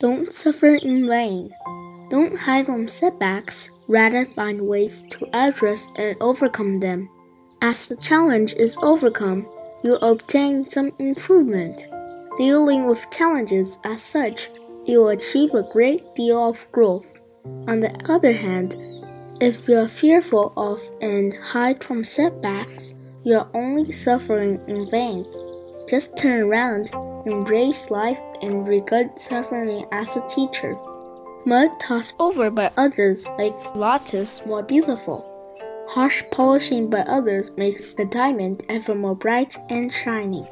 Don't suffer in vain. Don't hide from setbacks, rather find ways to address and overcome them. As the challenge is overcome, you obtain some improvement. Dealing with challenges as such, you achieve a great deal of growth. On the other hand, if you are fearful of and hide from setbacks, you are only suffering in vain. Just turn around, embrace life, and regard suffering as a teacher. Mud tossed over by others makes lattice more beautiful. Harsh polishing by others makes the diamond ever more bright and shining.